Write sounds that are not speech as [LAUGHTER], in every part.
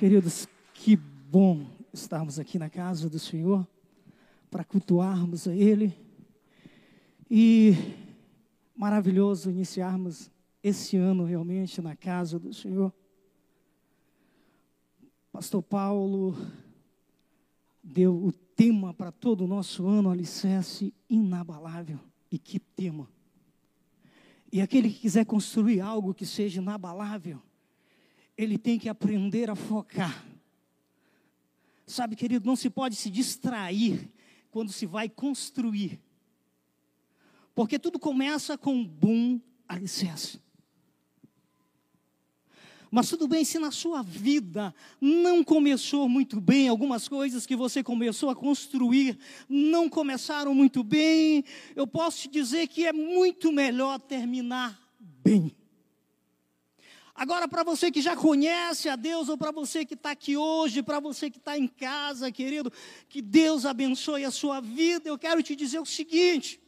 Queridos, que bom estarmos aqui na casa do Senhor para cultuarmos a Ele e maravilhoso iniciarmos esse ano realmente na casa do Senhor. Pastor Paulo deu o tema para todo o nosso ano, alicerce inabalável. E que tema! E aquele que quiser construir algo que seja inabalável, ele tem que aprender a focar. Sabe, querido, não se pode se distrair quando se vai construir. Porque tudo começa com um bom alicerce. Mas tudo bem, se na sua vida não começou muito bem, algumas coisas que você começou a construir não começaram muito bem, eu posso te dizer que é muito melhor terminar bem. Agora, para você que já conhece a Deus, ou para você que está aqui hoje, para você que está em casa, querido, que Deus abençoe a sua vida, eu quero te dizer o seguinte: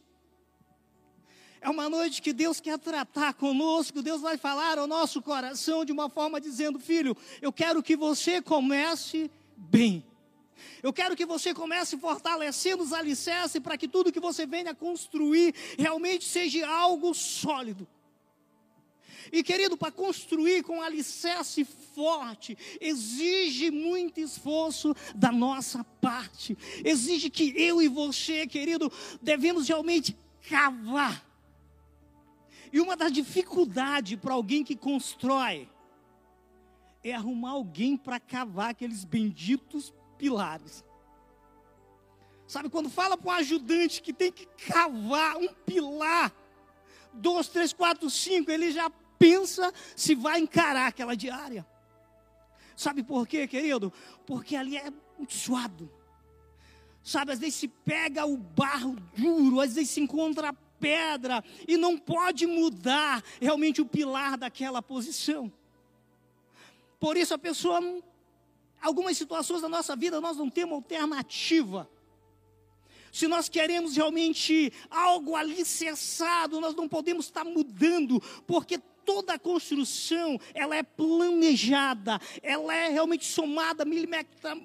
é uma noite que Deus quer tratar conosco, Deus vai falar ao nosso coração de uma forma dizendo: Filho, eu quero que você comece bem. Eu quero que você comece fortalecendo os alicerces para que tudo que você venha construir realmente seja algo sólido. E querido, para construir com alicerce forte, exige muito esforço da nossa parte. Exige que eu e você, querido, devemos realmente cavar e uma das dificuldades para alguém que constrói é arrumar alguém para cavar aqueles benditos pilares. Sabe, quando fala para um ajudante que tem que cavar um pilar, dois, três, quatro, cinco, ele já pensa se vai encarar aquela diária. Sabe por quê, querido? Porque ali é muito suado. Sabe, às vezes se pega o barro duro, às vezes se encontra pedra e não pode mudar realmente o pilar daquela posição. Por isso a pessoa, algumas situações da nossa vida nós não temos alternativa. Se nós queremos realmente algo alicerçado, nós não podemos estar mudando, porque toda a construção, ela é planejada, ela é realmente somada, milimetra,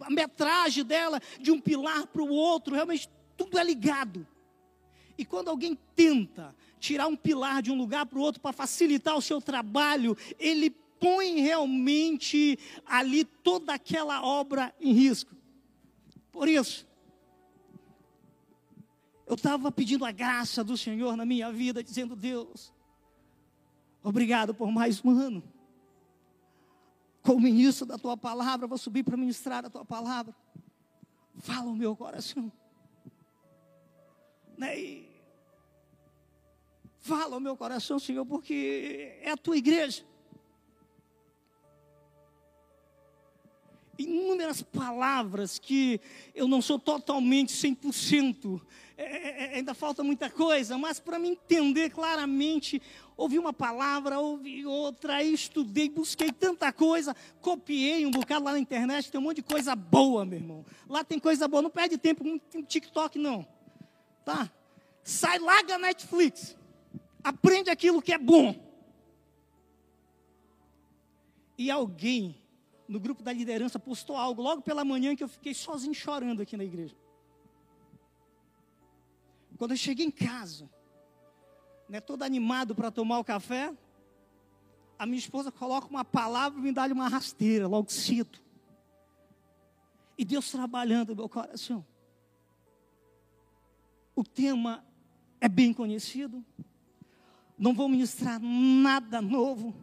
a metragem dela, de um pilar para o outro, realmente tudo é ligado. E quando alguém tenta tirar um pilar de um lugar para o outro para facilitar o seu trabalho, ele põe realmente ali toda aquela obra em risco. Por isso, eu estava pedindo a graça do Senhor na minha vida, dizendo: Deus, obrigado por mais um ano. Como ministro da tua palavra, vou subir para ministrar a tua palavra. Fala o meu coração. Né? E fala ao meu coração, Senhor, porque é a tua igreja. Inúmeras palavras que eu não sou totalmente 100%, é, é, é, ainda falta muita coisa, mas para me entender claramente, ouvi uma palavra, ouvi outra, estudei, busquei tanta coisa, copiei um bocado lá na internet, tem um monte de coisa boa, meu irmão. Lá tem coisa boa, não perde tempo com TikTok, não. Tá? Sai, larga Netflix. Aprende aquilo que é bom. E alguém no grupo da liderança postou algo logo pela manhã que eu fiquei sozinho chorando aqui na igreja. Quando eu cheguei em casa, né, todo animado para tomar o café, a minha esposa coloca uma palavra e me dá uma rasteira, logo cedo. E Deus trabalhando no meu coração. O tema é bem conhecido. Não vou ministrar nada novo.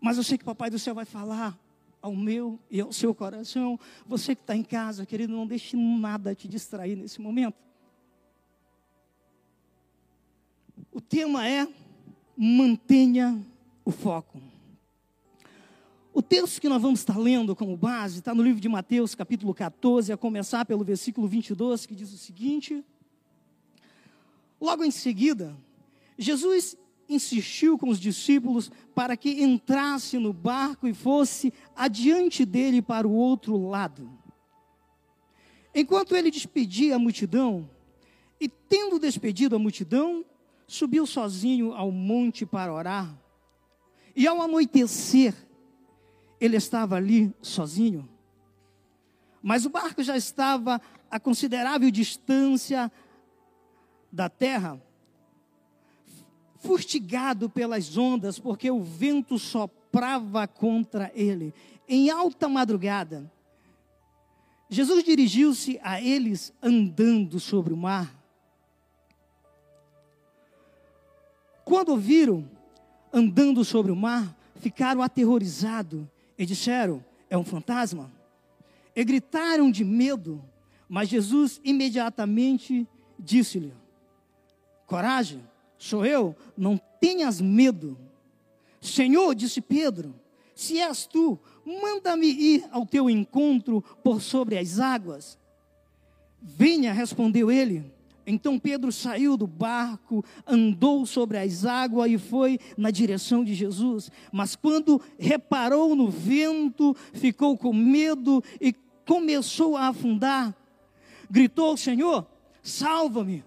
Mas eu sei que o Papai do Céu vai falar ao meu e ao seu coração. Você que está em casa, querido, não deixe nada te distrair nesse momento. O tema é mantenha o foco. O texto que nós vamos estar lendo como base está no livro de Mateus, capítulo 14, a começar pelo versículo 22, que diz o seguinte: Logo em seguida, Jesus insistiu com os discípulos para que entrasse no barco e fosse adiante dele para o outro lado. Enquanto ele despedia a multidão, e tendo despedido a multidão, subiu sozinho ao monte para orar. E ao anoitecer, ele estava ali sozinho. Mas o barco já estava a considerável distância da terra, fustigado pelas ondas, porque o vento soprava contra ele. Em alta madrugada, Jesus dirigiu-se a eles andando sobre o mar. Quando ouviram andando sobre o mar, ficaram aterrorizados e disseram: É um fantasma. E gritaram de medo, mas Jesus imediatamente disse-lhe: Coragem, sou eu, não tenhas medo. Senhor, disse Pedro, se és tu, manda-me ir ao teu encontro por sobre as águas. Venha, respondeu ele. Então Pedro saiu do barco, andou sobre as águas e foi na direção de Jesus. Mas quando reparou no vento, ficou com medo e começou a afundar. Gritou: Senhor, salva-me.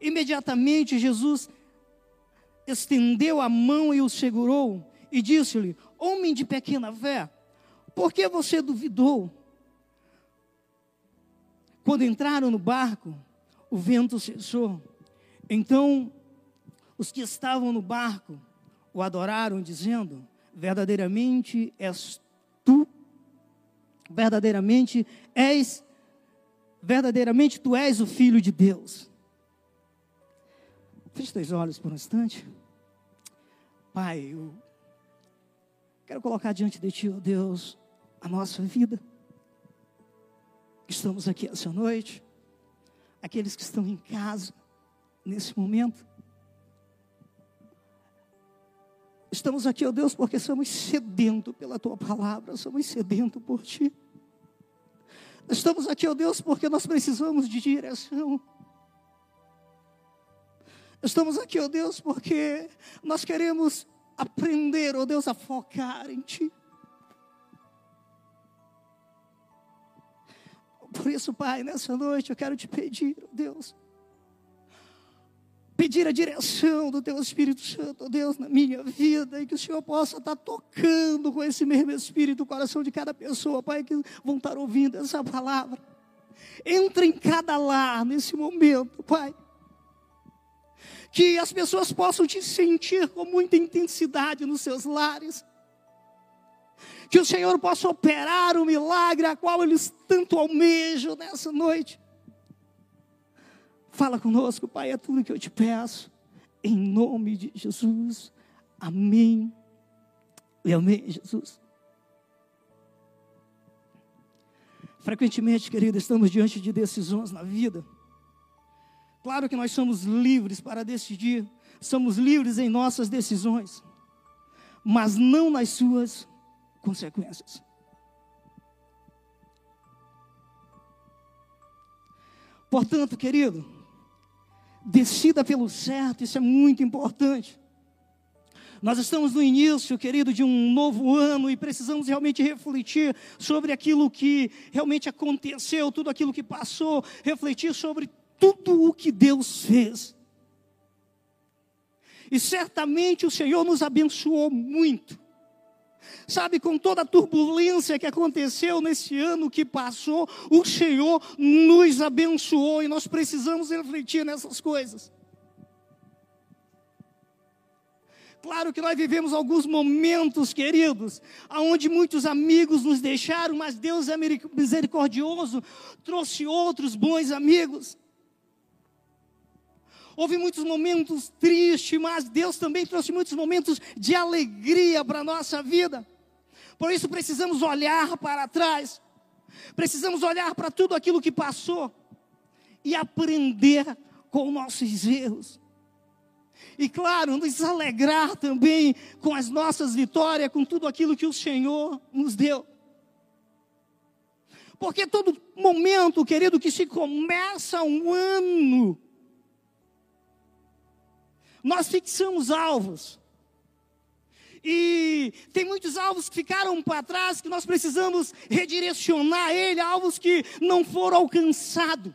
Imediatamente Jesus estendeu a mão e o segurou e disse-lhe: Homem de pequena fé, por que você duvidou? Quando entraram no barco, o vento cessou. Então, os que estavam no barco o adoraram, dizendo: Verdadeiramente és tu, verdadeiramente és, verdadeiramente tu és o Filho de Deus. Feche teus olhos por um instante. Pai, eu quero colocar diante de Ti, oh Deus, a nossa vida. Estamos aqui essa noite aqueles que estão em casa nesse momento. Estamos aqui, ó Deus, porque somos sedentos pela tua palavra, somos sedentos por ti. Estamos aqui, ó Deus, porque nós precisamos de direção. Estamos aqui, ó Deus, porque nós queremos aprender, ó Deus, a focar em Ti. Por isso, Pai, nessa noite eu quero te pedir, Deus, pedir a direção do Teu Espírito Santo, Deus, na minha vida, e que o Senhor possa estar tocando com esse mesmo Espírito o coração de cada pessoa, Pai, que vão estar ouvindo essa palavra. Entra em cada lar nesse momento, Pai. Que as pessoas possam te sentir com muita intensidade nos seus lares que o Senhor possa operar o milagre a qual eles tanto almejam nessa noite. Fala conosco, Pai, é tudo que eu te peço, em nome de Jesus. Amém. E amém, Jesus. Frequentemente, querido, estamos diante de decisões na vida. Claro que nós somos livres para decidir, somos livres em nossas decisões, mas não nas suas consequências. Portanto, querido, decida pelo certo, isso é muito importante. Nós estamos no início, querido, de um novo ano e precisamos realmente refletir sobre aquilo que realmente aconteceu, tudo aquilo que passou, refletir sobre tudo o que Deus fez. E certamente o Senhor nos abençoou muito. Sabe, com toda a turbulência que aconteceu nesse ano que passou, o Senhor nos abençoou e nós precisamos refletir nessas coisas. Claro que nós vivemos alguns momentos, queridos, onde muitos amigos nos deixaram, mas Deus é misericordioso, trouxe outros bons amigos. Houve muitos momentos tristes, mas Deus também trouxe muitos momentos de alegria para a nossa vida. Por isso precisamos olhar para trás, precisamos olhar para tudo aquilo que passou e aprender com nossos erros. E claro, nos alegrar também com as nossas vitórias, com tudo aquilo que o Senhor nos deu. Porque todo momento, querido, que se começa um ano, nós fixamos alvos. E tem muitos alvos que ficaram para trás que nós precisamos redirecionar ele, alvos que não foram alcançados.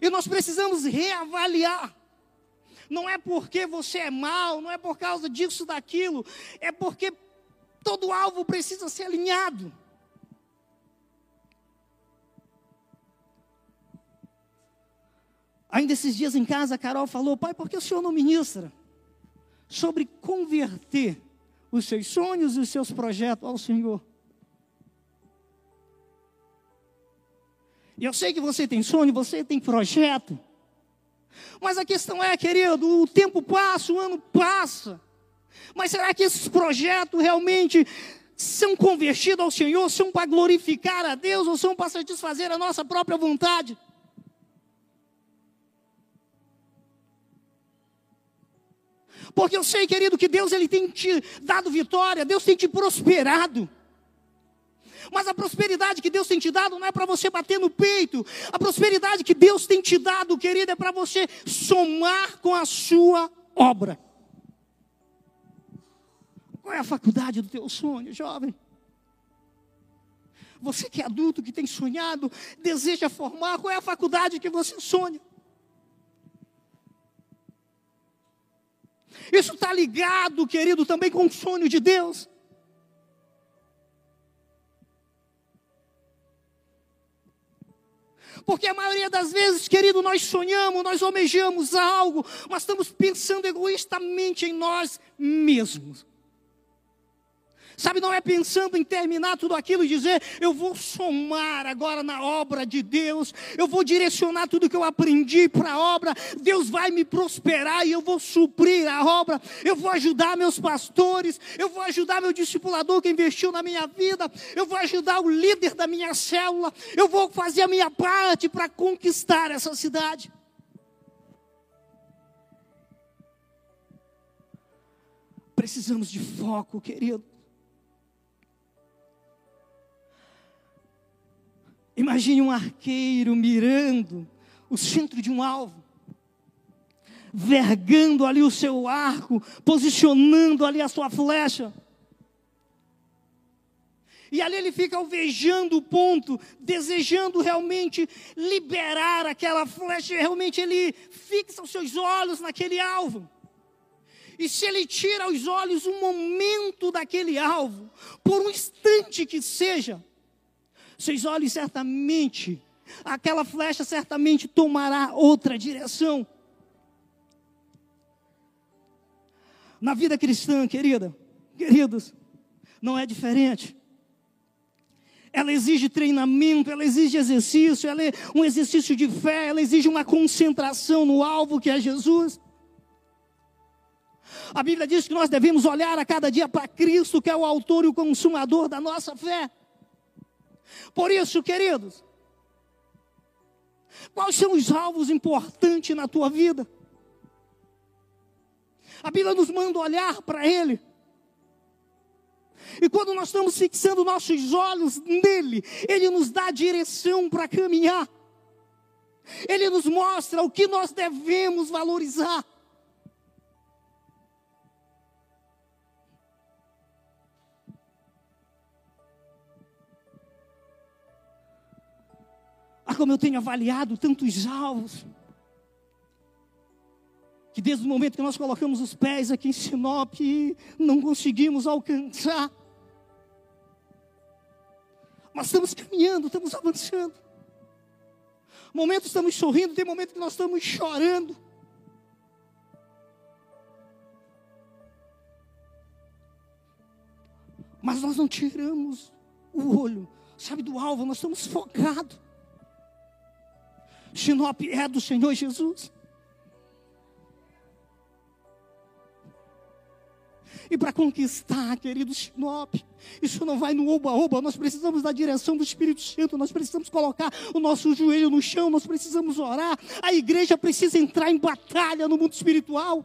E nós precisamos reavaliar. Não é porque você é mal, não é por causa disso, daquilo, é porque Todo alvo precisa ser alinhado. Ainda esses dias em casa, a Carol falou: Pai, por que o senhor não ministra sobre converter os seus sonhos e os seus projetos ao Senhor? E eu sei que você tem sonho, você tem projeto. Mas a questão é, querido, o tempo passa, o ano passa. Mas será que esses projetos realmente são convertidos ao Senhor, são para glorificar a Deus ou são para satisfazer a nossa própria vontade? Porque eu sei, querido, que Deus ele tem te dado vitória, Deus tem te prosperado. Mas a prosperidade que Deus tem te dado não é para você bater no peito. A prosperidade que Deus tem te dado, querido, é para você somar com a sua obra. Qual é a faculdade do teu sonho, jovem? Você que é adulto, que tem sonhado, deseja formar, qual é a faculdade que você sonha? Isso está ligado, querido, também com o sonho de Deus. Porque a maioria das vezes, querido, nós sonhamos, nós almejamos algo, mas estamos pensando egoístamente em nós mesmos. Sabe, não é pensando em terminar tudo aquilo e dizer, eu vou somar agora na obra de Deus, eu vou direcionar tudo que eu aprendi para a obra, Deus vai me prosperar e eu vou suprir a obra, eu vou ajudar meus pastores, eu vou ajudar meu discipulador que investiu na minha vida, eu vou ajudar o líder da minha célula, eu vou fazer a minha parte para conquistar essa cidade. Precisamos de foco, querido. Imagine um arqueiro mirando o centro de um alvo, vergando ali o seu arco, posicionando ali a sua flecha. E ali ele fica alvejando o ponto, desejando realmente liberar aquela flecha, realmente ele fixa os seus olhos naquele alvo. E se ele tira os olhos um momento daquele alvo, por um instante que seja, seus olhos certamente, aquela flecha certamente tomará outra direção. Na vida cristã, querida, queridos, não é diferente. Ela exige treinamento, ela exige exercício, ela é um exercício de fé, ela exige uma concentração no alvo que é Jesus. A Bíblia diz que nós devemos olhar a cada dia para Cristo, que é o autor e o consumador da nossa fé. Por isso, queridos, quais são os alvos importantes na tua vida? A Bíblia nos manda olhar para Ele. E quando nós estamos fixando nossos olhos nele, Ele nos dá direção para caminhar. Ele nos mostra o que nós devemos valorizar. Ah, como eu tenho avaliado tantos alvos. Que desde o momento que nós colocamos os pés aqui em Sinop, não conseguimos alcançar. Mas estamos caminhando, estamos avançando. Momentos estamos sorrindo, tem momentos que nós estamos chorando. Mas nós não tiramos o olho, sabe, do alvo, nós estamos focados. Sinop é do Senhor Jesus. E para conquistar, querido Sinop, isso não vai no oba-oba, nós precisamos da direção do Espírito Santo, nós precisamos colocar o nosso joelho no chão, nós precisamos orar, a igreja precisa entrar em batalha no mundo espiritual.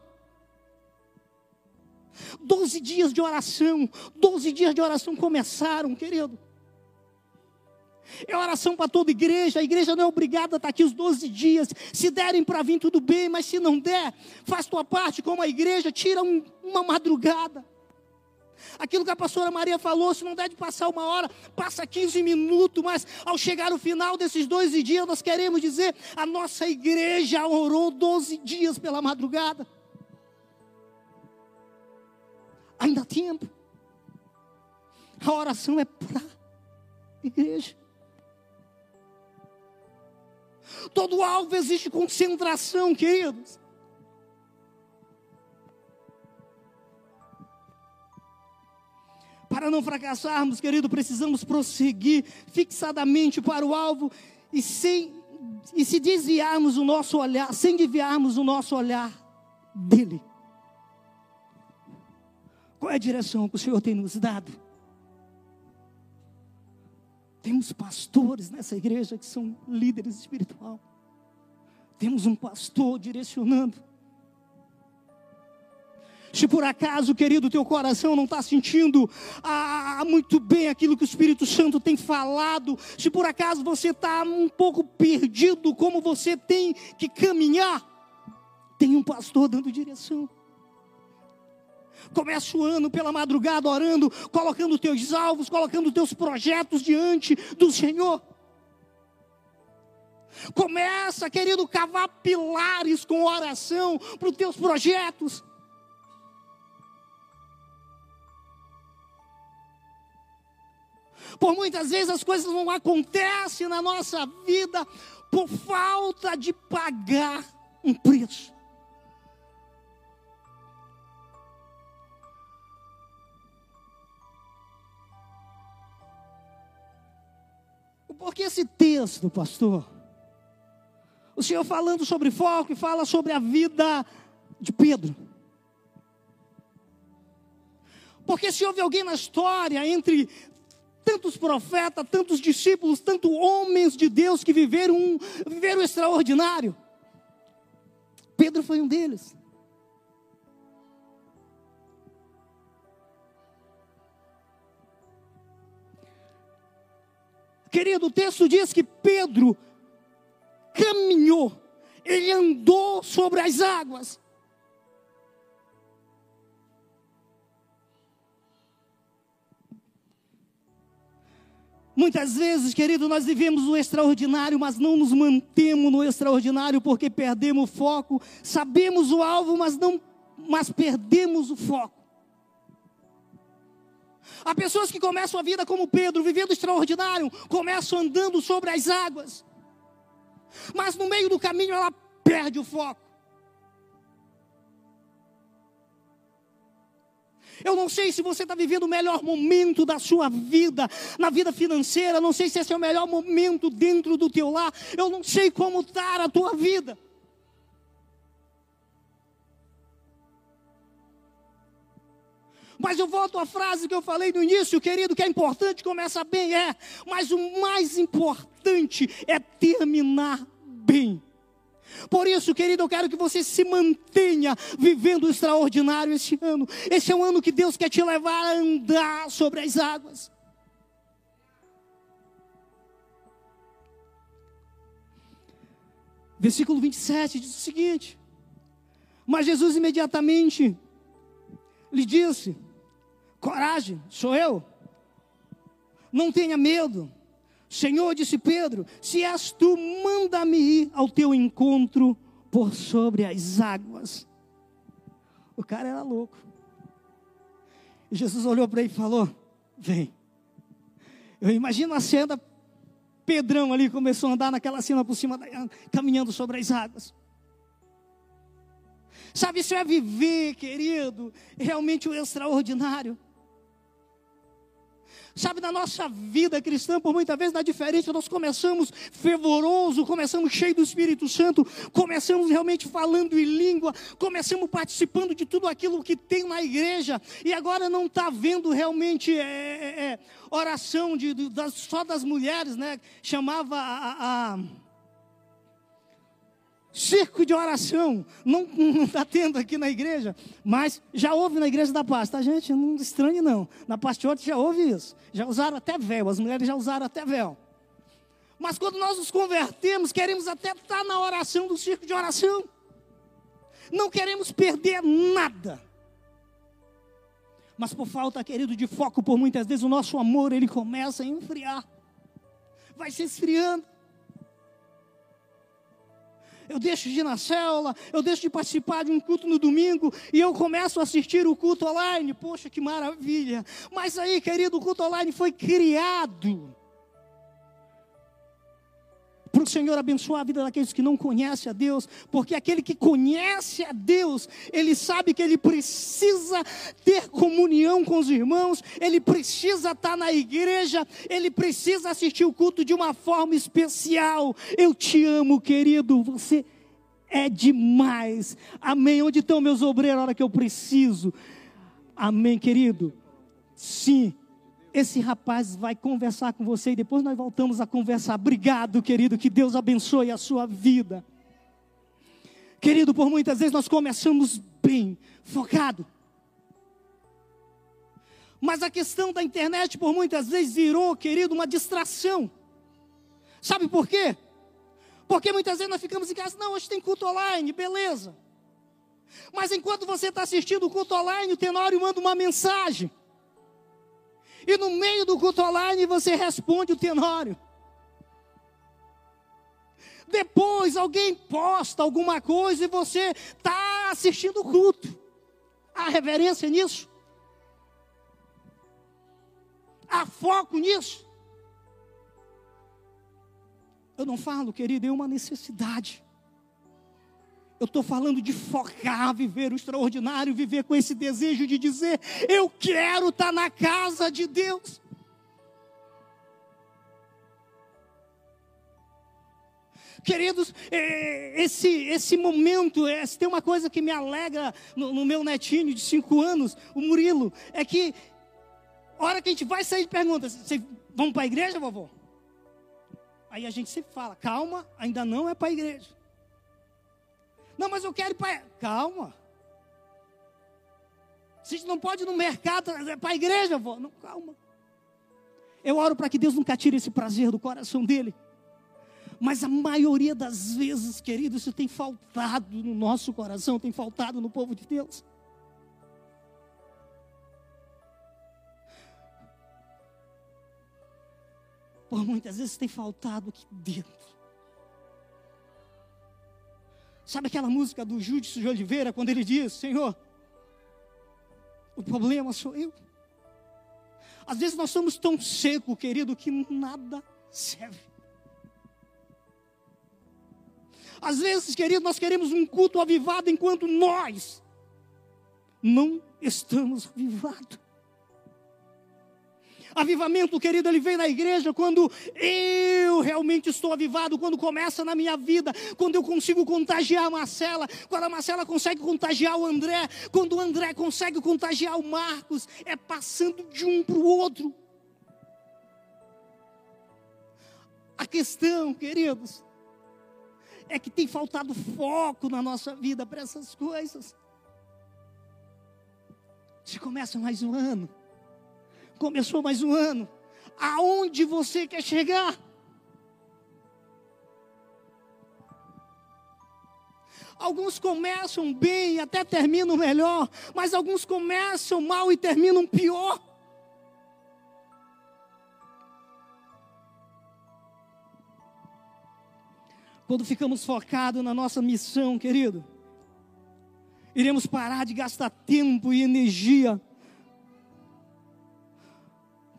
Doze dias de oração, doze dias de oração começaram, querido. É oração para toda igreja. A igreja não é obrigada a estar aqui os 12 dias. Se derem para vir, tudo bem, mas se não der, faz tua parte como a igreja, tira um, uma madrugada. Aquilo que a pastora Maria falou, se não der de passar uma hora, passa 15 minutos, mas ao chegar no final desses 12 dias, nós queremos dizer: a nossa igreja orou 12 dias pela madrugada. Ainda há tempo. A oração é para igreja. Todo alvo existe concentração, queridos. Para não fracassarmos, querido, precisamos prosseguir fixadamente para o alvo e sem e se desviarmos o nosso olhar, sem desviarmos o nosso olhar dele. Qual é a direção que o Senhor tem nos dado? Temos pastores nessa igreja que são líderes espiritual. Temos um pastor direcionando. Se por acaso, querido, teu coração não está sentindo ah, muito bem aquilo que o Espírito Santo tem falado, se por acaso você está um pouco perdido como você tem que caminhar, tem um pastor dando direção. Começa o ano pela madrugada orando, colocando teus alvos, colocando teus projetos diante do Senhor. Começa, querido, cavar pilares com oração para os teus projetos. Por muitas vezes as coisas não acontecem na nossa vida por falta de pagar um preço. Porque esse texto, pastor, o Senhor falando sobre foco e fala sobre a vida de Pedro. Porque se houve alguém na história entre tantos profetas, tantos discípulos, tantos homens de Deus que viveram um, viveram extraordinário. Pedro foi um deles. Querido, o texto diz que Pedro caminhou, ele andou sobre as águas. Muitas vezes, querido, nós vivemos o extraordinário, mas não nos mantemos no extraordinário porque perdemos o foco. Sabemos o alvo, mas não, mas perdemos o foco. Há pessoas que começam a vida como Pedro, vivendo extraordinário, começam andando sobre as águas. Mas no meio do caminho ela perde o foco. Eu não sei se você está vivendo o melhor momento da sua vida, na vida financeira, não sei se esse é o melhor momento dentro do teu lar, eu não sei como está a tua vida. Mas eu volto à frase que eu falei no início, querido, que é importante começar bem, é, mas o mais importante é terminar bem. Por isso, querido, eu quero que você se mantenha vivendo o extraordinário esse ano. Esse é um ano que Deus quer te levar a andar sobre as águas. Versículo 27 diz o seguinte: Mas Jesus imediatamente lhe disse: Coragem, sou eu. Não tenha medo. Senhor, disse Pedro, se és tu, manda-me ir ao teu encontro por sobre as águas. O cara era louco. E Jesus olhou para ele e falou: Vem. Eu imagino a cena, Pedrão ali começou a andar naquela cena por cima, caminhando sobre as águas. Sabe, isso é viver, querido, realmente o extraordinário. Sabe, na nossa vida cristã, por muitas vezes, na diferença, nós começamos fervoroso, começamos cheio do Espírito Santo, começamos realmente falando em língua, começamos participando de tudo aquilo que tem na igreja, e agora não está vendo realmente é, é, é, oração de, de, das, só das mulheres, né? Chamava a, a circo de oração. Não está tendo aqui na igreja, mas já houve na igreja da paz, tá, gente? Não estranhe, não. Na pastote já houve isso. Já usaram até véu, as mulheres já usaram até véu. Mas quando nós nos convertemos, queremos até estar na oração do circo de oração. Não queremos perder nada. Mas por falta, querido, de foco, por muitas vezes o nosso amor ele começa a enfriar. Vai se esfriando. Eu deixo de ir na célula, eu deixo de participar de um culto no domingo e eu começo a assistir o culto online. Poxa, que maravilha! Mas aí, querido, o culto online foi criado para o Senhor abençoar a vida daqueles que não conhecem a Deus, porque aquele que conhece a Deus, ele sabe que ele precisa ter comunhão com os irmãos, ele precisa estar na igreja, ele precisa assistir o culto de uma forma especial. Eu te amo, querido, você é demais. Amém. Onde estão meus obreiros na hora que eu preciso? Amém, querido. Sim, esse rapaz vai conversar com você e depois nós voltamos a conversar. Obrigado, querido, que Deus abençoe a sua vida. Querido, por muitas vezes nós começamos bem, focado. Mas a questão da internet, por muitas vezes, virou, querido, uma distração. Sabe por quê? Porque muitas vezes nós ficamos em casa, não, hoje tem culto online, beleza. Mas enquanto você está assistindo o culto online, o Tenório manda uma mensagem. E no meio do culto online você responde o tenório. Depois alguém posta alguma coisa e você está assistindo o culto. Há reverência nisso? Há foco nisso? Eu não falo, querido, é uma necessidade. Eu estou falando de focar, viver o extraordinário, viver com esse desejo de dizer: eu quero estar tá na casa de Deus. Queridos, é, esse, esse momento, é, tem uma coisa que me alegra no, no meu netinho de cinco anos, o Murilo, é que, a hora que a gente vai sair de perguntas, vamos para a igreja, vovô? Aí a gente sempre fala, calma, ainda não é para a igreja. Não, mas eu quero ir para. Calma. A gente não pode ir no mercado, é para a igreja, vó. Não, calma. Eu oro para que Deus nunca tire esse prazer do coração dele. Mas a maioria das vezes, querido, isso tem faltado no nosso coração, tem faltado no povo de Deus. Por muitas vezes tem faltado aqui dentro. Sabe aquela música do Júdice de Oliveira, quando ele diz: Senhor, o problema sou eu. Às vezes nós somos tão secos, querido, que nada serve. Às vezes, querido, nós queremos um culto avivado enquanto nós não estamos avivados. Avivamento, querido, ele vem na igreja quando eu realmente estou avivado, quando começa na minha vida, quando eu consigo contagiar a Marcela, quando a Marcela consegue contagiar o André, quando o André consegue contagiar o Marcos, é passando de um para o outro. A questão, queridos, é que tem faltado foco na nossa vida para essas coisas. Se começa mais um ano, Começou mais um ano. Aonde você quer chegar? Alguns começam bem, até terminam melhor, mas alguns começam mal e terminam pior. Quando ficamos focados na nossa missão, querido, iremos parar de gastar tempo e energia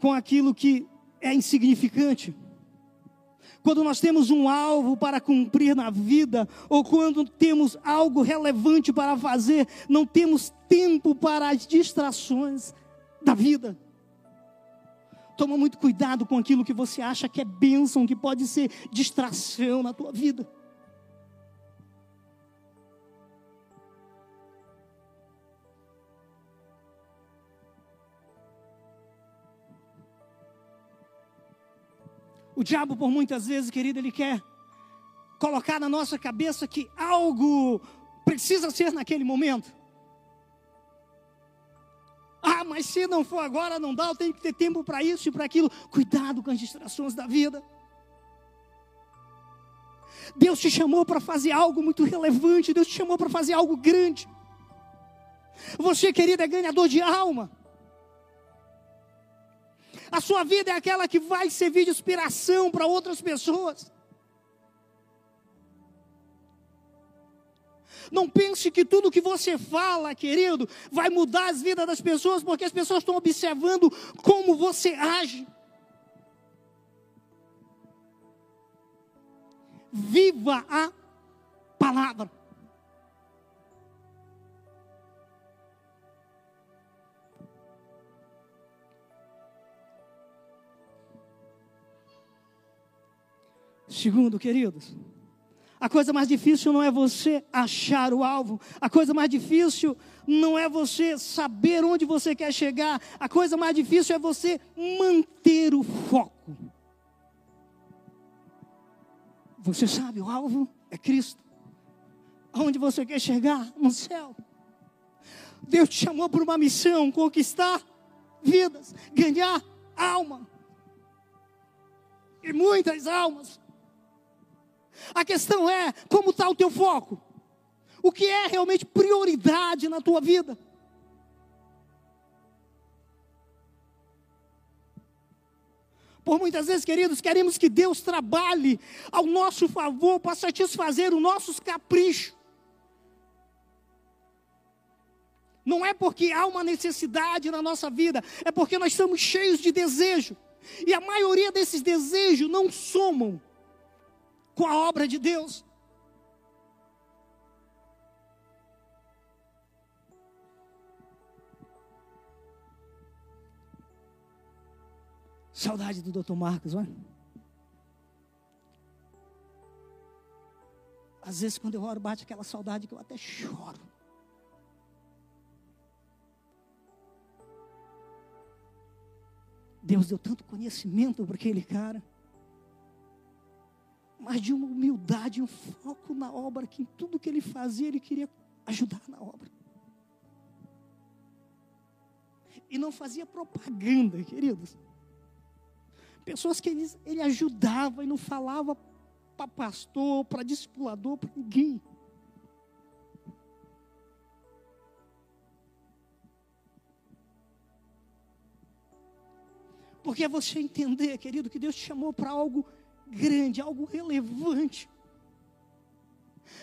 com aquilo que é insignificante. Quando nós temos um alvo para cumprir na vida, ou quando temos algo relevante para fazer, não temos tempo para as distrações da vida. Toma muito cuidado com aquilo que você acha que é bênção, que pode ser distração na tua vida. O diabo, por muitas vezes, querido, ele quer colocar na nossa cabeça que algo precisa ser naquele momento. Ah, mas se não for agora, não dá, eu tenho que ter tempo para isso e para aquilo. Cuidado com as distrações da vida. Deus te chamou para fazer algo muito relevante, Deus te chamou para fazer algo grande. Você, querido, é ganhador de alma. A sua vida é aquela que vai servir de inspiração para outras pessoas. Não pense que tudo que você fala, querido, vai mudar as vidas das pessoas, porque as pessoas estão observando como você age. Viva a palavra. Segundo, queridos, a coisa mais difícil não é você achar o alvo, a coisa mais difícil não é você saber onde você quer chegar, a coisa mais difícil é você manter o foco. Você sabe, o alvo é Cristo. Aonde você quer chegar? No céu. Deus te chamou por uma missão: conquistar vidas, ganhar alma. E muitas almas. A questão é como está o teu foco. O que é realmente prioridade na tua vida? Por muitas vezes, queridos, queremos que Deus trabalhe ao nosso favor para satisfazer os nossos caprichos. Não é porque há uma necessidade na nossa vida, é porque nós estamos cheios de desejo. E a maioria desses desejos não somam com a obra de Deus. Saudade do Dr. Marcos, olha. Às vezes, quando eu oro, bate aquela saudade que eu até choro. Deus deu tanto conhecimento para aquele cara mas de uma humildade, um foco na obra, que em tudo que ele fazia, ele queria ajudar na obra. E não fazia propaganda, queridos. Pessoas que ele, ele ajudava e não falava para pastor, para discipulador, para ninguém. Porque é você entender, querido, que Deus te chamou para algo grande, algo relevante.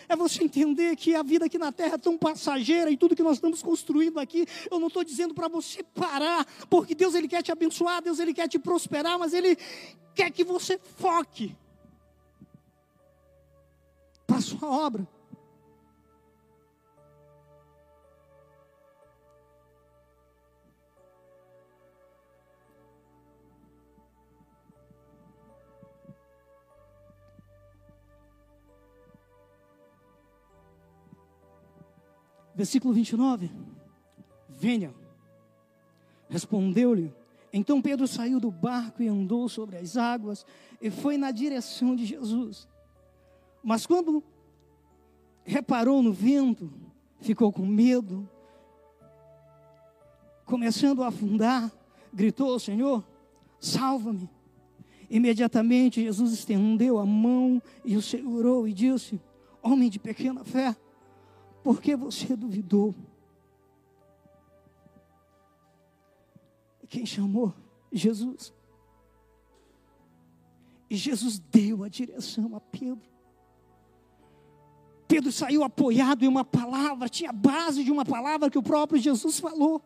É você entender que a vida aqui na terra é tão passageira e tudo que nós estamos construindo aqui, eu não estou dizendo para você parar, porque Deus ele quer te abençoar, Deus ele quer te prosperar, mas ele quer que você foque para a sua obra. Versículo 29. Venha. Respondeu-lhe. Então Pedro saiu do barco e andou sobre as águas e foi na direção de Jesus. Mas quando reparou no vento, ficou com medo, começando a afundar, gritou: Senhor, salva-me. Imediatamente Jesus estendeu a mão e o segurou e disse: Homem de pequena fé, por que você duvidou? Quem chamou? Jesus. E Jesus deu a direção a Pedro. Pedro saiu apoiado em uma palavra, tinha base de uma palavra que o próprio Jesus falou.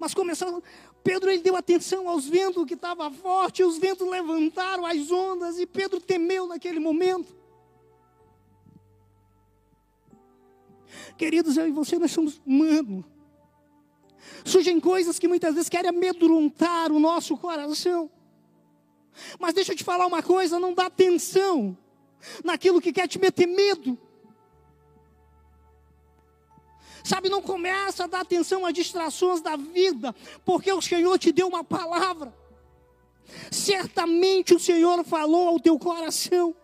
Mas começou, Pedro ele deu atenção aos ventos que estavam fortes, os ventos levantaram as ondas e Pedro temeu naquele momento. Queridos, eu e você, nós somos humanos. Surgem coisas que muitas vezes querem amedrontar o nosso coração. Mas deixa eu te falar uma coisa: não dá atenção naquilo que quer te meter medo. Sabe, não começa a dar atenção às distrações da vida, porque o Senhor te deu uma palavra. Certamente o Senhor falou ao teu coração.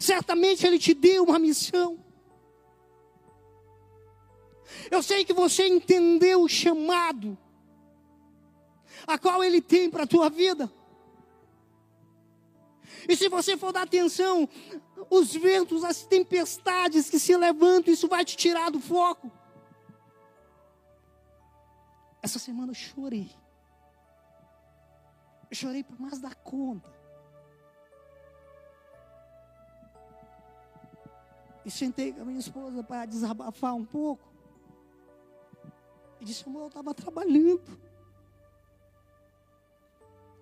Certamente Ele te deu uma missão. Eu sei que você entendeu o chamado, a qual Ele tem para a tua vida. E se você for dar atenção, os ventos, as tempestades que se levantam, isso vai te tirar do foco. Essa semana eu chorei. Eu chorei por mais da conta. E sentei com a minha esposa para desabafar um pouco. E disse, amor, eu estava trabalhando.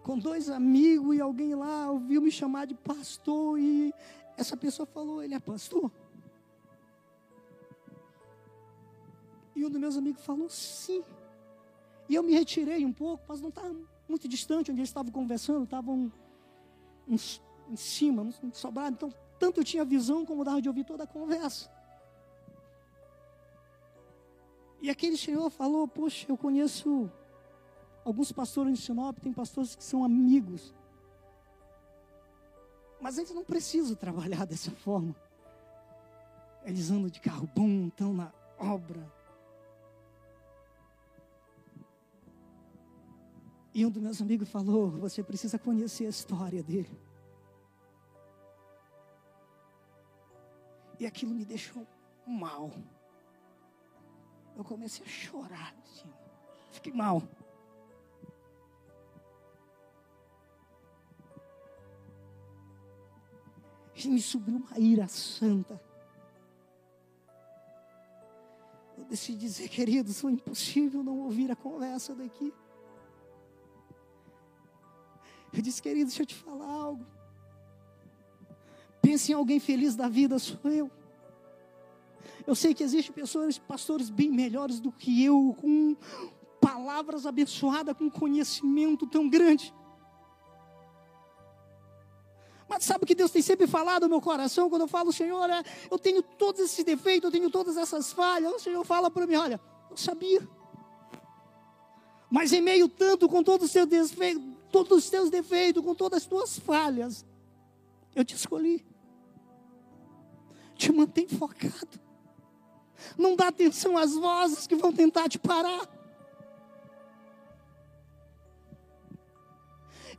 Com dois amigos e alguém lá ouviu me chamar de pastor. E essa pessoa falou, ele é pastor? E um dos meus amigos falou, sim. E eu me retirei um pouco, mas não estava muito distante onde eles estavam conversando, estavam em cima, sobrado. Então, tanto eu tinha visão como dava de ouvir toda a conversa. E aquele senhor falou: Poxa, eu conheço alguns pastores em Sinop, tem pastores que são amigos. Mas eles não precisam trabalhar [LAUGHS] dessa forma. Eles andam de carro bom, estão na obra, E um dos meus amigos falou: Você precisa conhecer a história dele. E aquilo me deixou mal. Eu comecei a chorar. Assim. Fiquei mal. E me subiu uma ira santa. Eu decidi dizer, queridos, foi impossível não ouvir a conversa daqui. Eu disse, querido, deixa eu te falar algo. Pense em alguém feliz da vida, sou eu. Eu sei que existem pessoas, pastores bem melhores do que eu, com palavras abençoadas, com conhecimento tão grande. Mas sabe o que Deus tem sempre falado no meu coração quando eu falo, Senhor, é, eu tenho todos esses defeitos, eu tenho todas essas falhas. O Senhor fala para mim: olha, eu sabia. Mas em meio tanto, com todos os seus defeitos, todos os teus defeitos, com todas as tuas falhas, eu te escolhi. Te mantém focado. Não dá atenção às vozes que vão tentar te parar.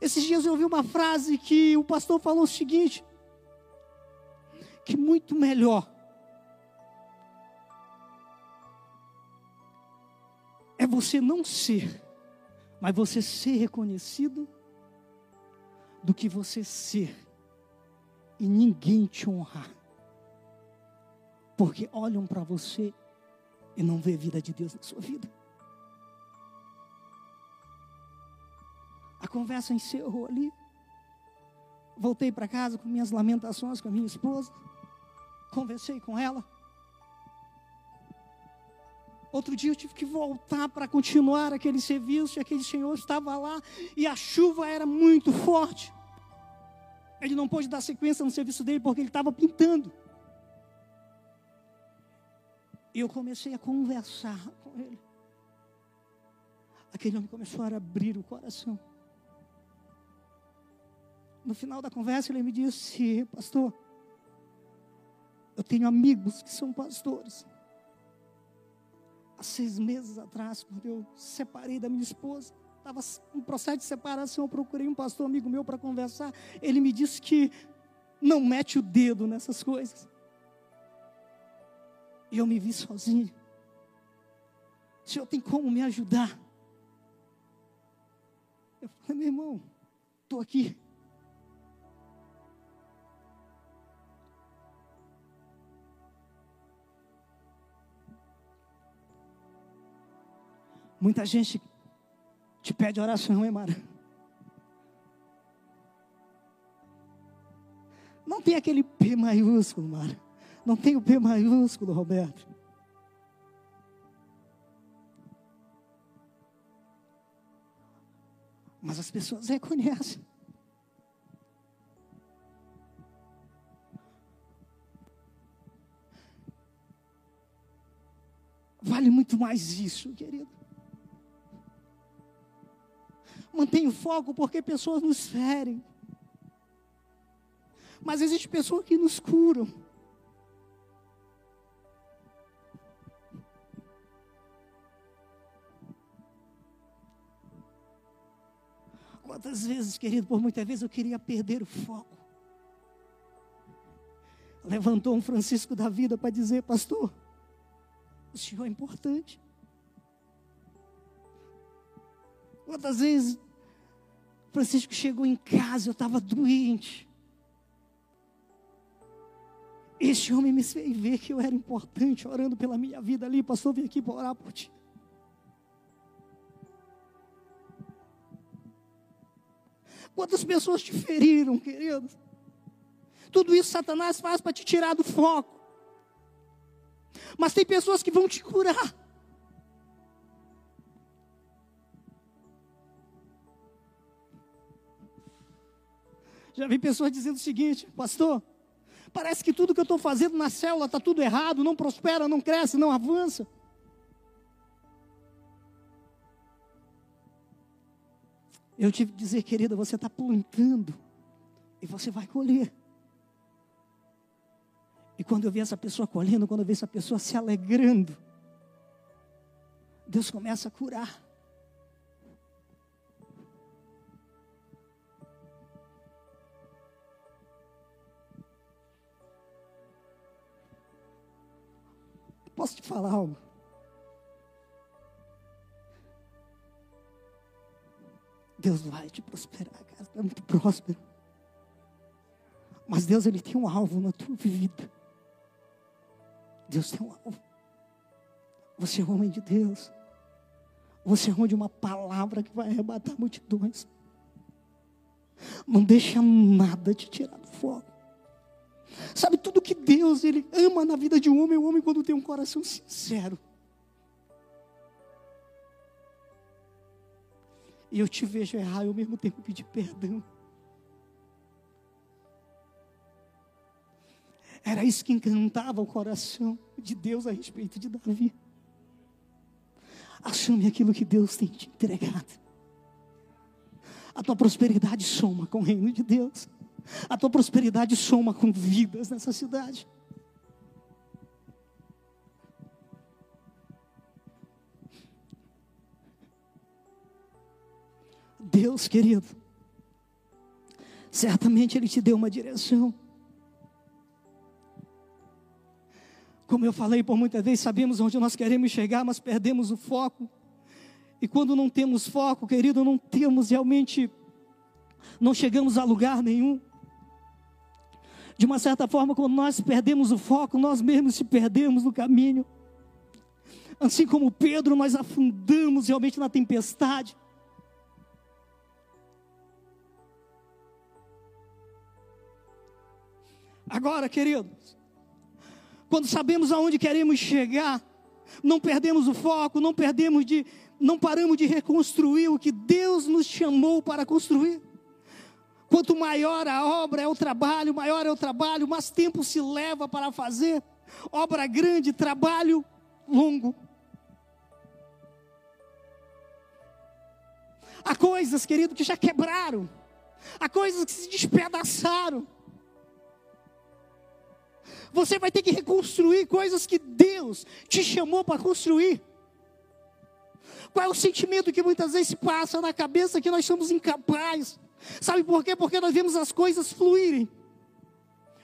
Esses dias eu ouvi uma frase que o pastor falou o seguinte: que muito melhor é você não ser mas você ser reconhecido do que você ser e ninguém te honrar. Porque olham para você e não vê a vida de Deus na sua vida. A conversa encerrou ali. Voltei para casa com minhas lamentações com a minha esposa. Conversei com ela. Outro dia eu tive que voltar para continuar aquele serviço, e aquele senhor estava lá, e a chuva era muito forte. Ele não pôde dar sequência no serviço dele porque ele estava pintando. E eu comecei a conversar com ele. Aquele homem começou a abrir o coração. No final da conversa, ele me disse: Pastor, eu tenho amigos que são pastores há seis meses atrás, quando eu separei da minha esposa, estava em processo de separação, eu procurei um pastor amigo meu para conversar. Ele me disse que não mete o dedo nessas coisas. E eu me vi sozinho. O Senhor tem como me ajudar? Eu falei, meu irmão, estou aqui. Muita gente te pede oração, hein, Mara? Não tem aquele P maiúsculo, Mara. Não tem o P maiúsculo, Roberto. Mas as pessoas reconhecem. Vale muito mais isso, querido. Mantenha o foco porque pessoas nos ferem. Mas existe pessoas que nos curam. Quantas vezes, querido, por muitas vezes eu queria perder o foco. Levantou um Francisco da vida para dizer, pastor, o senhor é importante. Quantas vezes Francisco chegou em casa, eu estava doente. Esse homem me fez ver que eu era importante, orando pela minha vida ali. Pastor, vim aqui para orar por ti. Quantas pessoas te feriram, querido? Tudo isso Satanás faz para te tirar do foco. Mas tem pessoas que vão te curar. Já vi pessoas dizendo o seguinte, pastor, parece que tudo que eu estou fazendo na célula está tudo errado, não prospera, não cresce, não avança. Eu tive que dizer, querida, você está plantando e você vai colher. E quando eu vi essa pessoa colhendo, quando eu vi essa pessoa se alegrando, Deus começa a curar. Posso te falar algo? Deus vai te prosperar, cara. Tu é muito próspero. Mas Deus, Ele tem um alvo na tua vida. Deus tem um alvo. Você é um homem de Deus. Você é um de uma palavra que vai arrebatar multidões. Não deixa nada te tirar do foco. Sabe tudo que Deus ele ama na vida de um homem, o homem quando tem um coração sincero. E eu te vejo errar e ao mesmo tempo pedir perdão. Era isso que encantava o coração de Deus a respeito de Davi. Assume aquilo que Deus tem te entregado. A tua prosperidade soma com o reino de Deus. A tua prosperidade soma com vidas nessa cidade. Deus, querido, certamente Ele te deu uma direção. Como eu falei por muitas vezes, sabemos onde nós queremos chegar, mas perdemos o foco. E quando não temos foco, querido, não temos realmente, não chegamos a lugar nenhum. De uma certa forma, quando nós perdemos o foco, nós mesmos se perdemos no caminho. Assim como Pedro, nós afundamos realmente na tempestade. Agora, queridos, quando sabemos aonde queremos chegar, não perdemos o foco, não perdemos de, não paramos de reconstruir o que Deus nos chamou para construir. Quanto maior a obra é o trabalho, maior é o trabalho, mais tempo se leva para fazer. Obra grande, trabalho longo. Há coisas, querido, que já quebraram. Há coisas que se despedaçaram. Você vai ter que reconstruir coisas que Deus te chamou para construir. Qual é o sentimento que muitas vezes passa na cabeça que nós somos incapazes? Sabe por quê? Porque nós vemos as coisas fluírem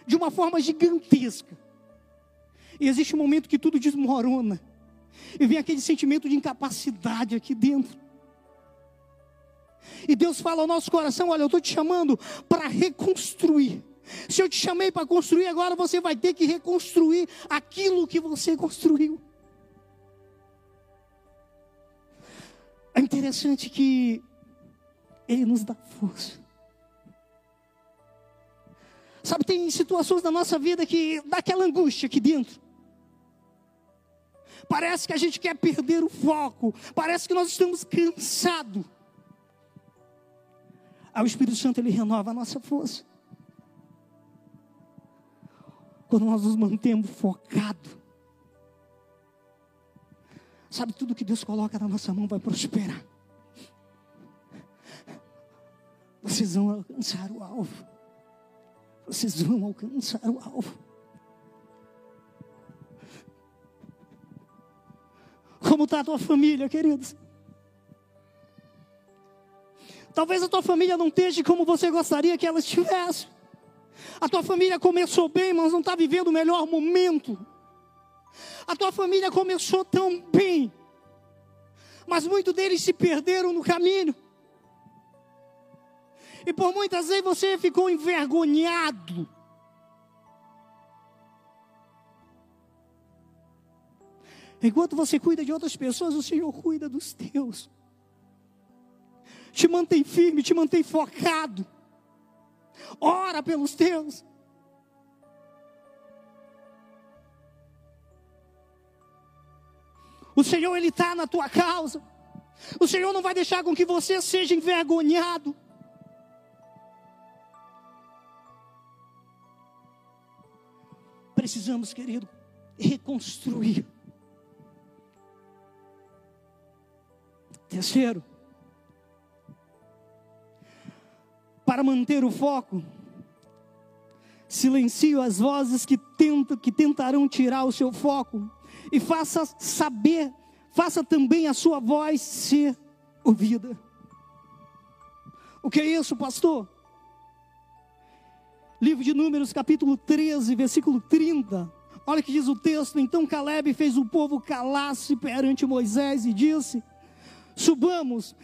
de uma forma gigantesca. E existe um momento que tudo desmorona. E vem aquele sentimento de incapacidade aqui dentro. E Deus fala ao nosso coração: Olha, eu estou te chamando para reconstruir. Se eu te chamei para construir, agora você vai ter que reconstruir aquilo que você construiu. É interessante que Ele nos dá força. Sabe, tem situações na nossa vida que dá aquela angústia aqui dentro. Parece que a gente quer perder o foco, parece que nós estamos cansados. Aí o Espírito Santo ele renova a nossa força quando nós nos mantemos focados, sabe, tudo que Deus coloca na nossa mão vai prosperar. Vocês vão alcançar o alvo. Vocês vão alcançar o alvo. Como está a tua família, queridos? Talvez a tua família não esteja como você gostaria que ela estivesse. A tua família começou bem, mas não está vivendo o melhor momento. A tua família começou tão bem, mas muitos deles se perderam no caminho. E por muitas vezes você ficou envergonhado. Enquanto você cuida de outras pessoas, o Senhor cuida dos teus. Te mantém firme, te mantém focado. Ora pelos teus. O Senhor, Ele está na tua causa. O Senhor não vai deixar com que você seja envergonhado. Precisamos, querido, reconstruir. Terceiro, para manter o foco, silencio as vozes que tentam, que tentarão tirar o seu foco e faça saber, faça também a sua voz ser ouvida. O que é isso, pastor? Livro de Números, capítulo 13, versículo 30. Olha que diz o texto: Então Caleb fez o povo calar-se perante Moisés e disse: Subamos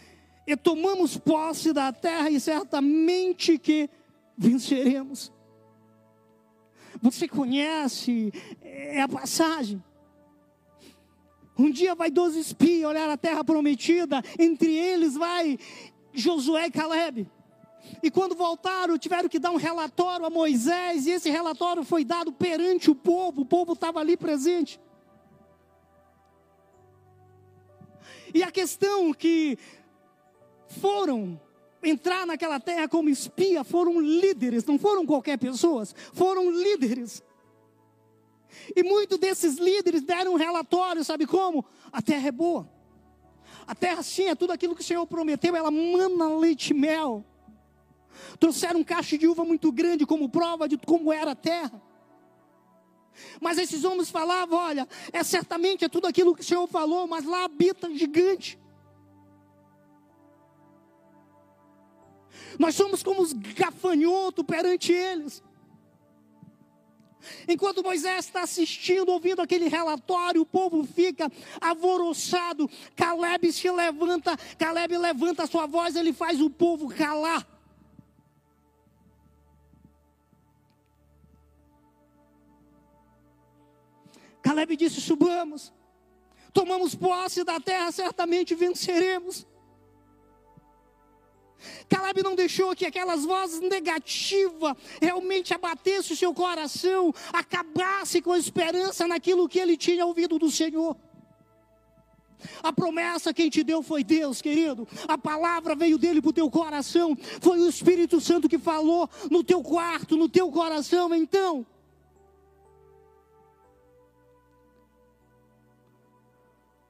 e tomamos posse da terra, e certamente que venceremos. Você conhece é a passagem? Um dia vai doze espias olhar a terra prometida, entre eles vai Josué e Caleb. E quando voltaram, tiveram que dar um relatório a Moisés, e esse relatório foi dado perante o povo, o povo estava ali presente. E a questão que foram entrar naquela terra como espia foram líderes, não foram qualquer pessoas, foram líderes. E muitos desses líderes deram um relatório, sabe como? A terra é boa. A terra sim é tudo aquilo que o Senhor prometeu, ela mana leite e mel. Trouxeram um cacho de uva muito grande como prova de como era a terra. Mas esses homens falavam: olha, é certamente é tudo aquilo que o Senhor falou, mas lá habita gigante. Nós somos como os gafanhotos perante eles. Enquanto Moisés está assistindo, ouvindo aquele relatório, o povo fica alvoroçado. Caleb se levanta, Caleb levanta a sua voz, ele faz o povo calar. Caleb disse: Subamos, tomamos posse da terra, certamente venceremos. Caleb não deixou que aquelas vozes negativas realmente abatessem o seu coração, acabasse com a esperança naquilo que ele tinha ouvido do Senhor. A promessa quem te deu foi Deus, querido. A palavra veio dele para o teu coração. Foi o Espírito Santo que falou no teu quarto, no teu coração. Então,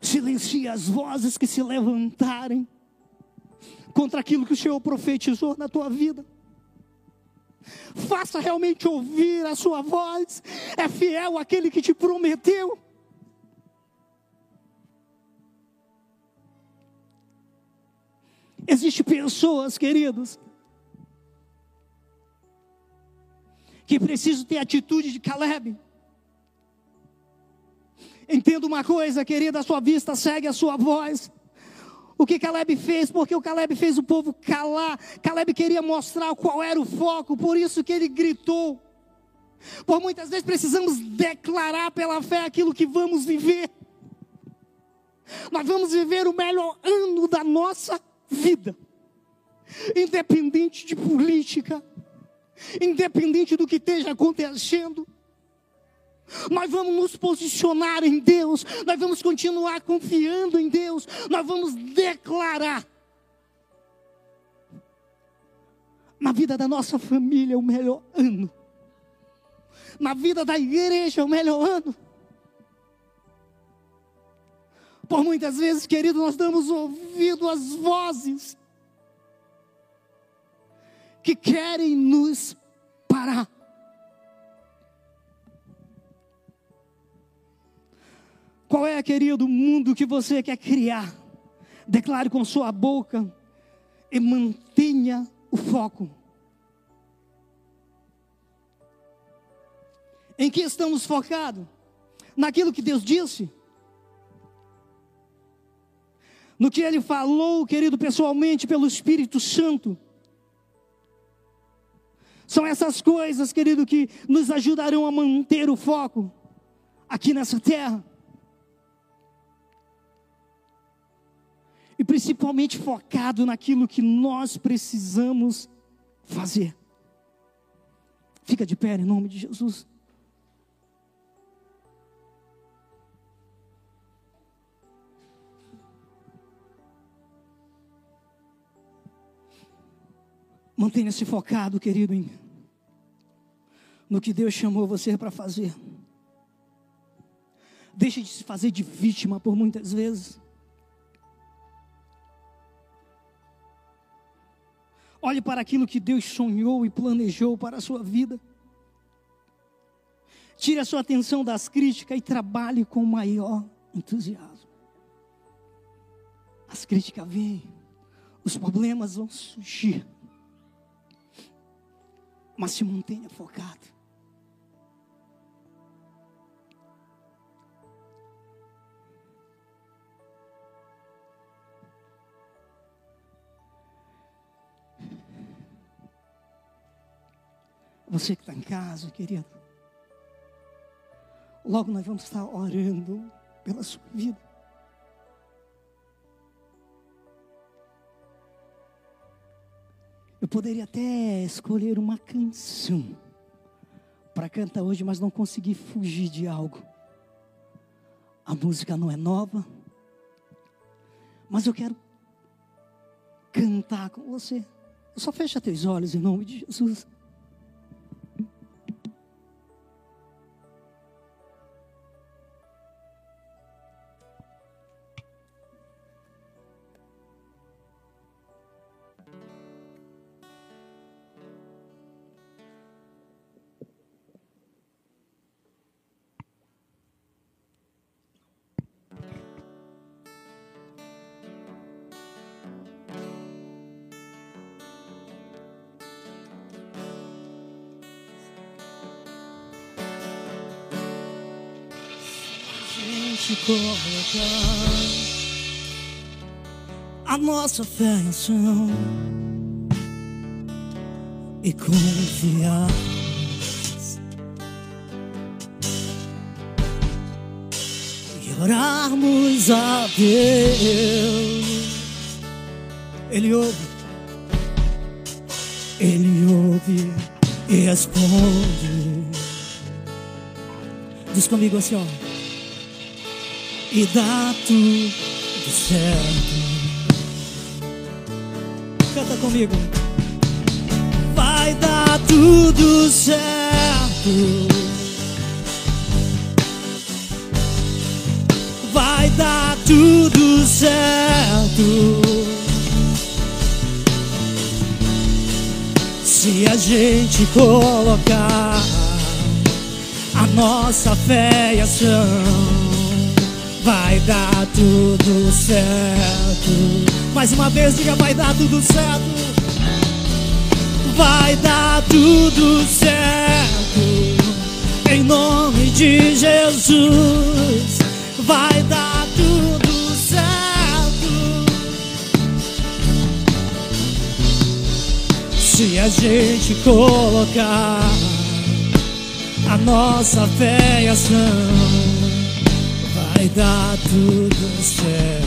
silencia as vozes que se levantarem contra aquilo que o Senhor profetizou na tua vida. Faça realmente ouvir a sua voz. É fiel aquele que te prometeu. Existem pessoas, queridos, que precisam ter atitude de Caleb. Entenda uma coisa, querida, a sua vista segue a sua voz. O que Caleb fez? Porque o Caleb fez o povo calar. Caleb queria mostrar qual era o foco, por isso que ele gritou. Por muitas vezes precisamos declarar pela fé aquilo que vamos viver. Nós vamos viver o melhor ano da nossa vida, independente de política, independente do que esteja acontecendo. Nós vamos nos posicionar em Deus, nós vamos continuar confiando em Deus, nós vamos declarar na vida da nossa família o melhor ano, na vida da igreja o melhor ano. Por muitas vezes, querido, nós damos ouvido às vozes que querem nos parar. Qual é, querido, o mundo que você quer criar? Declare com sua boca e mantenha o foco. Em que estamos focados? Naquilo que Deus disse? No que Ele falou, querido, pessoalmente, pelo Espírito Santo? São essas coisas, querido, que nos ajudarão a manter o foco aqui nessa terra. E principalmente focado naquilo que nós precisamos fazer. Fica de pé em nome de Jesus. Mantenha-se focado, querido, em, no que Deus chamou você para fazer. Deixe de se fazer de vítima por muitas vezes. Olhe para aquilo que Deus sonhou e planejou para a sua vida. Tire a sua atenção das críticas e trabalhe com maior entusiasmo. As críticas vêm, os problemas vão surgir mas se mantenha focado. Você que está em casa, querido, logo nós vamos estar orando pela sua vida. Eu poderia até escolher uma canção para cantar hoje, mas não consegui fugir de algo. A música não é nova, mas eu quero cantar com você. Só fecha teus olhos em nome de Jesus. Colocar a nossa fé em ação e confiar. E orarmos a Deus, Ele ouve, Ele ouve e responde. Diz comigo assim, ó e dá tudo certo. Canta comigo. Vai dar tudo certo. Vai dar tudo certo. Se a gente colocar a nossa fé e ação vai dar tudo certo. Mais uma vez, diga: vai dar tudo certo. Vai dar tudo certo. Em nome de Jesus, vai dar tudo certo. Se a gente colocar a nossa fé e ação vai dar tudo certo.